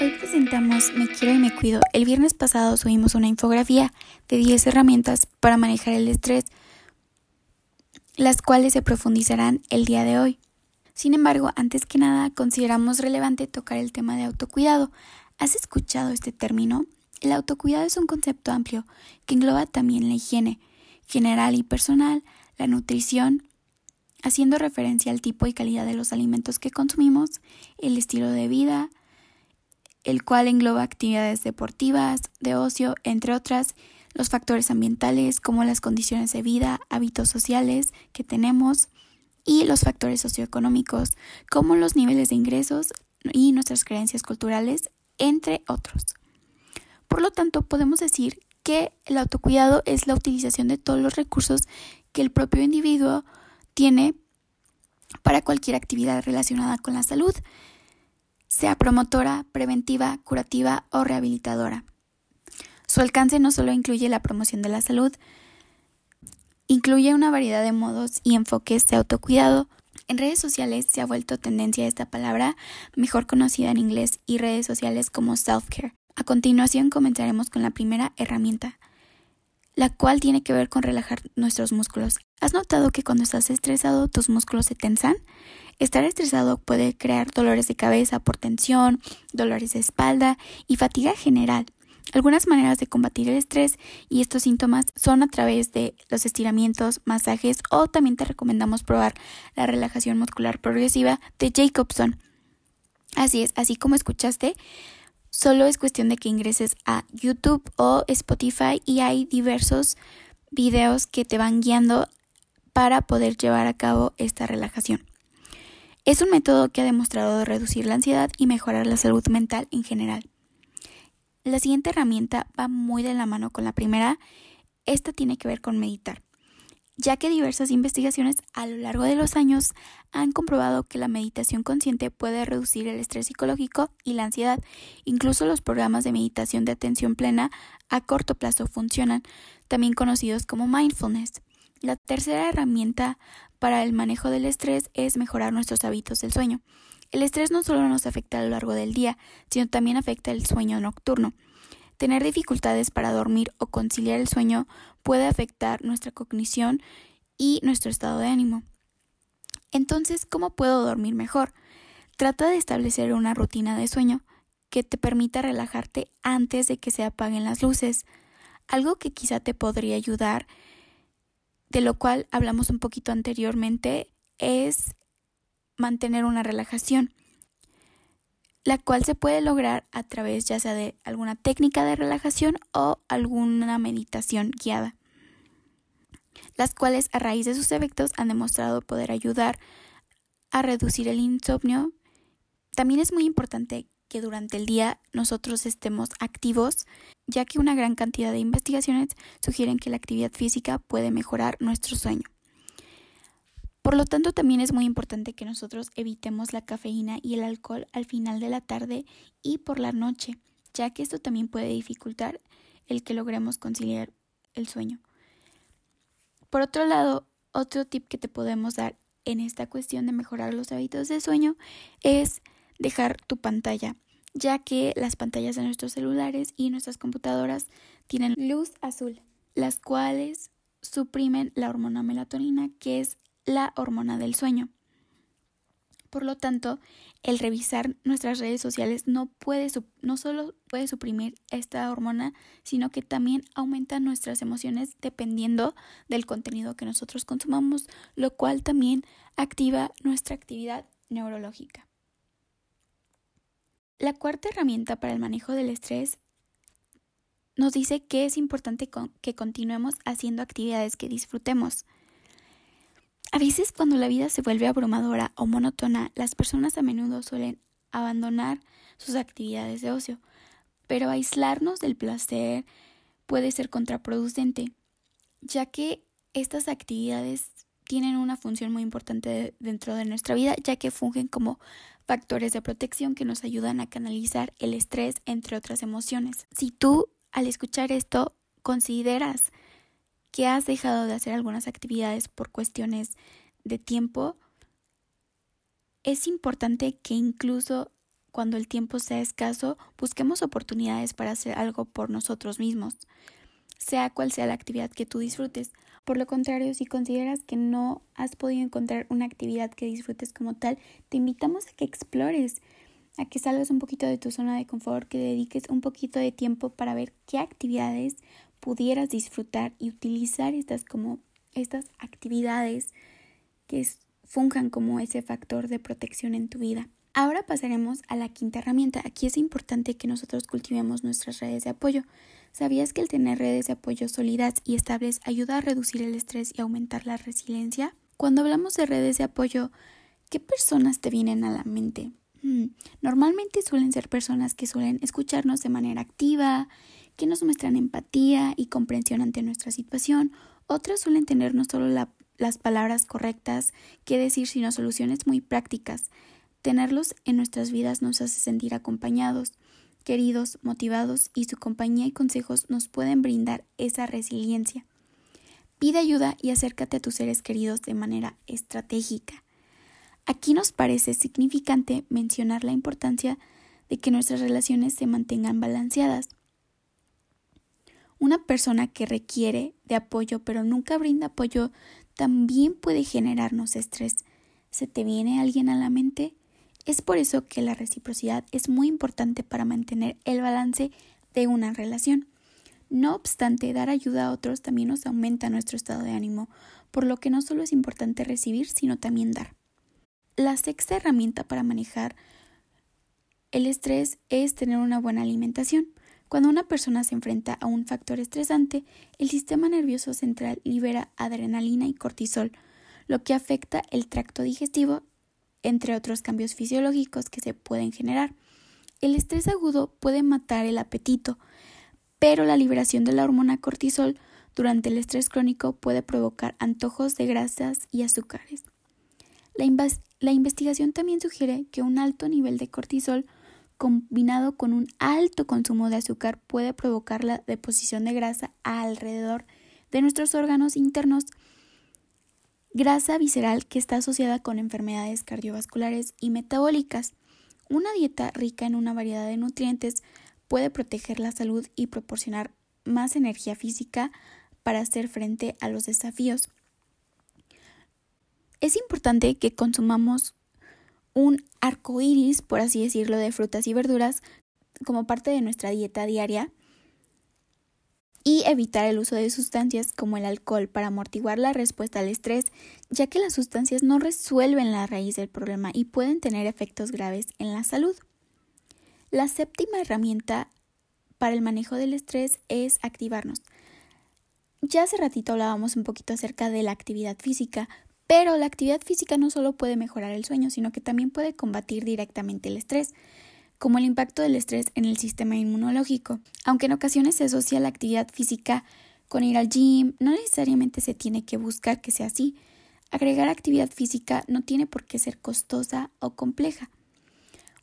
Hoy presentamos Me quiero y me cuido. El viernes pasado subimos una infografía de 10 herramientas para manejar el estrés, las cuales se profundizarán el día de hoy. Sin embargo, antes que nada, consideramos relevante tocar el tema de autocuidado. ¿Has escuchado este término? El autocuidado es un concepto amplio que engloba también la higiene general y personal, la nutrición, haciendo referencia al tipo y calidad de los alimentos que consumimos, el estilo de vida, el cual engloba actividades deportivas, de ocio, entre otras, los factores ambientales como las condiciones de vida, hábitos sociales que tenemos y los factores socioeconómicos como los niveles de ingresos y nuestras creencias culturales, entre otros. Por lo tanto, podemos decir que el autocuidado es la utilización de todos los recursos que el propio individuo tiene para cualquier actividad relacionada con la salud, sea promotora, preventiva, curativa o rehabilitadora. Su alcance no solo incluye la promoción de la salud, incluye una variedad de modos y enfoques de autocuidado. En redes sociales se ha vuelto tendencia esta palabra, mejor conocida en inglés y redes sociales como self-care. A continuación comenzaremos con la primera herramienta, la cual tiene que ver con relajar nuestros músculos. ¿Has notado que cuando estás estresado tus músculos se tensan? Estar estresado puede crear dolores de cabeza por tensión, dolores de espalda y fatiga general. Algunas maneras de combatir el estrés y estos síntomas son a través de los estiramientos, masajes o también te recomendamos probar la relajación muscular progresiva de Jacobson. Así es, así como escuchaste, solo es cuestión de que ingreses a YouTube o Spotify y hay diversos videos que te van guiando para poder llevar a cabo esta relajación. Es un método que ha demostrado reducir la ansiedad y mejorar la salud mental en general. La siguiente herramienta va muy de la mano con la primera. Esta tiene que ver con meditar, ya que diversas investigaciones a lo largo de los años han comprobado que la meditación consciente puede reducir el estrés psicológico y la ansiedad. Incluso los programas de meditación de atención plena a corto plazo funcionan, también conocidos como mindfulness. La tercera herramienta para el manejo del estrés es mejorar nuestros hábitos del sueño. El estrés no solo nos afecta a lo largo del día, sino también afecta el sueño nocturno. Tener dificultades para dormir o conciliar el sueño puede afectar nuestra cognición y nuestro estado de ánimo. Entonces, ¿cómo puedo dormir mejor? Trata de establecer una rutina de sueño que te permita relajarte antes de que se apaguen las luces. Algo que quizá te podría ayudar de lo cual hablamos un poquito anteriormente, es mantener una relajación, la cual se puede lograr a través ya sea de alguna técnica de relajación o alguna meditación guiada, las cuales a raíz de sus efectos han demostrado poder ayudar a reducir el insomnio. También es muy importante que durante el día nosotros estemos activos, ya que una gran cantidad de investigaciones sugieren que la actividad física puede mejorar nuestro sueño. Por lo tanto, también es muy importante que nosotros evitemos la cafeína y el alcohol al final de la tarde y por la noche, ya que esto también puede dificultar el que logremos conciliar el sueño. Por otro lado, otro tip que te podemos dar en esta cuestión de mejorar los hábitos de sueño es dejar tu pantalla ya que las pantallas de nuestros celulares y nuestras computadoras tienen luz azul, las cuales suprimen la hormona melatonina, que es la hormona del sueño. Por lo tanto, el revisar nuestras redes sociales no, puede, no solo puede suprimir esta hormona, sino que también aumenta nuestras emociones dependiendo del contenido que nosotros consumamos, lo cual también activa nuestra actividad neurológica. La cuarta herramienta para el manejo del estrés nos dice que es importante que continuemos haciendo actividades que disfrutemos. A veces cuando la vida se vuelve abrumadora o monótona, las personas a menudo suelen abandonar sus actividades de ocio, pero aislarnos del placer puede ser contraproducente, ya que estas actividades tienen una función muy importante dentro de nuestra vida, ya que fungen como factores de protección que nos ayudan a canalizar el estrés, entre otras emociones. Si tú, al escuchar esto, consideras que has dejado de hacer algunas actividades por cuestiones de tiempo, es importante que incluso cuando el tiempo sea escaso, busquemos oportunidades para hacer algo por nosotros mismos, sea cual sea la actividad que tú disfrutes. Por lo contrario, si consideras que no has podido encontrar una actividad que disfrutes como tal, te invitamos a que explores, a que salgas un poquito de tu zona de confort, que dediques un poquito de tiempo para ver qué actividades pudieras disfrutar y utilizar estas como estas actividades que funjan como ese factor de protección en tu vida. Ahora pasaremos a la quinta herramienta. Aquí es importante que nosotros cultivemos nuestras redes de apoyo. ¿Sabías que el tener redes de apoyo sólidas y estables ayuda a reducir el estrés y aumentar la resiliencia? Cuando hablamos de redes de apoyo, ¿qué personas te vienen a la mente? Hmm, normalmente suelen ser personas que suelen escucharnos de manera activa, que nos muestran empatía y comprensión ante nuestra situación. Otras suelen tener no solo las palabras correctas que decir, sino soluciones muy prácticas Tenerlos en nuestras vidas nos hace sentir acompañados, queridos, motivados y su compañía y consejos nos pueden brindar esa resiliencia. Pide ayuda y acércate a tus seres queridos de manera estratégica. Aquí nos parece significante mencionar la importancia de que nuestras relaciones se mantengan balanceadas. Una persona que requiere de apoyo pero nunca brinda apoyo también puede generarnos estrés. ¿Se te viene alguien a la mente? Es por eso que la reciprocidad es muy importante para mantener el balance de una relación. No obstante, dar ayuda a otros también nos aumenta nuestro estado de ánimo, por lo que no solo es importante recibir, sino también dar. La sexta herramienta para manejar el estrés es tener una buena alimentación. Cuando una persona se enfrenta a un factor estresante, el sistema nervioso central libera adrenalina y cortisol, lo que afecta el tracto digestivo entre otros cambios fisiológicos que se pueden generar. El estrés agudo puede matar el apetito, pero la liberación de la hormona cortisol durante el estrés crónico puede provocar antojos de grasas y azúcares. La, la, investigación también sugiere que un alto nivel de cortisol combinado con un alto consumo de azúcar puede provocar la deposición de grasa alrededor de nuestros órganos internos grasa visceral que está asociada con enfermedades cardiovasculares y metabólicas. Una dieta rica en una variedad de nutrientes puede proteger la salud y proporcionar más energía física para hacer frente a los desafíos. Es importante que consumamos un arco iris, por así decirlo, de frutas y verduras como parte de nuestra dieta diaria y evitar el uso de sustancias como el alcohol para amortiguar la respuesta al estrés, ya que las sustancias no resuelven la raíz del problema y pueden tener efectos graves en la salud. La séptima herramienta para el manejo del estrés es activarnos. Ya hace ratito hablábamos un poquito acerca de la actividad física, pero la actividad física no solo puede mejorar el sueño, sino que también puede combatir directamente el estrés como el impacto del estrés en el sistema inmunológico. Aunque en ocasiones se asocia la actividad física con ir al gym, no necesariamente se tiene que buscar que sea así. Agregar actividad física no tiene por qué ser costosa o compleja.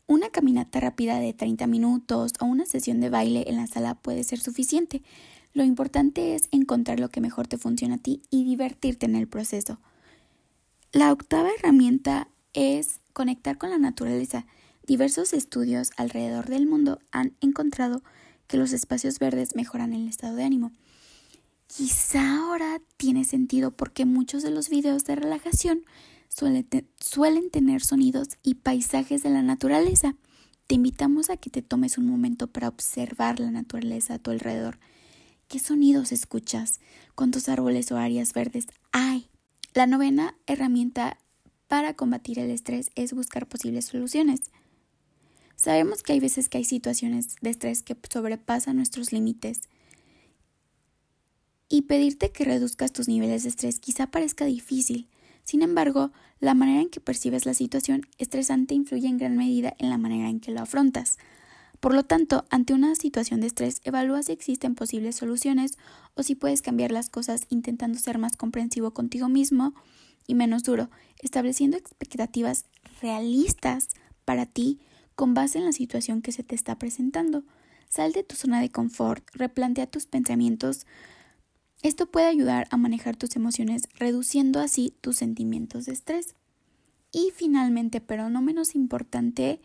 Una caminata rápida de 30 minutos o una sesión de baile en la sala puede ser suficiente. Lo importante es encontrar lo que mejor te funciona a ti y divertirte en el proceso. La octava herramienta es conectar con la naturaleza. Diversos estudios alrededor del mundo han encontrado que los espacios verdes mejoran el estado de ánimo. Quizá ahora tiene sentido porque muchos de los videos de relajación suelen, tener sonidos y paisajes de la naturaleza. Te invitamos a que te tomes un momento para observar la naturaleza a tu alrededor. ¿Qué sonidos escuchas? ¿Cuántos árboles o áreas verdes hay? La novena herramienta para combatir el estrés es buscar posibles soluciones. Sabemos que hay veces que hay situaciones de estrés que sobrepasan nuestros límites y pedirte que reduzcas tus niveles de estrés quizá parezca difícil. Sin embargo, la manera en que percibes la situación estresante influye en gran medida en la manera en que lo afrontas. Por lo tanto, ante una situación de estrés, evalúa si existen posibles soluciones o si puedes cambiar las cosas intentando ser más comprensivo contigo mismo y menos duro, estableciendo expectativas realistas para ti con base en la situación que se te está presentando. Sal de tu zona de confort, replantea tus pensamientos. Esto puede ayudar a manejar tus emociones, reduciendo así tus sentimientos de estrés. Y finalmente, pero no menos importante,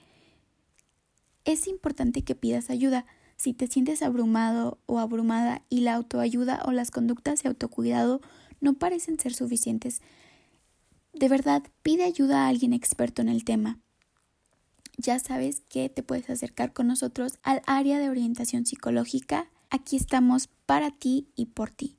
Es importante que pidas ayuda. Si te sientes abrumado o abrumada y la autoayuda o las conductas de autocuidado no parecen ser suficientes, de verdad pide ayuda a alguien experto en el tema. Ya sabes que te puedes acercar con nosotros al área de orientación psicológica. Aquí estamos para ti y por ti.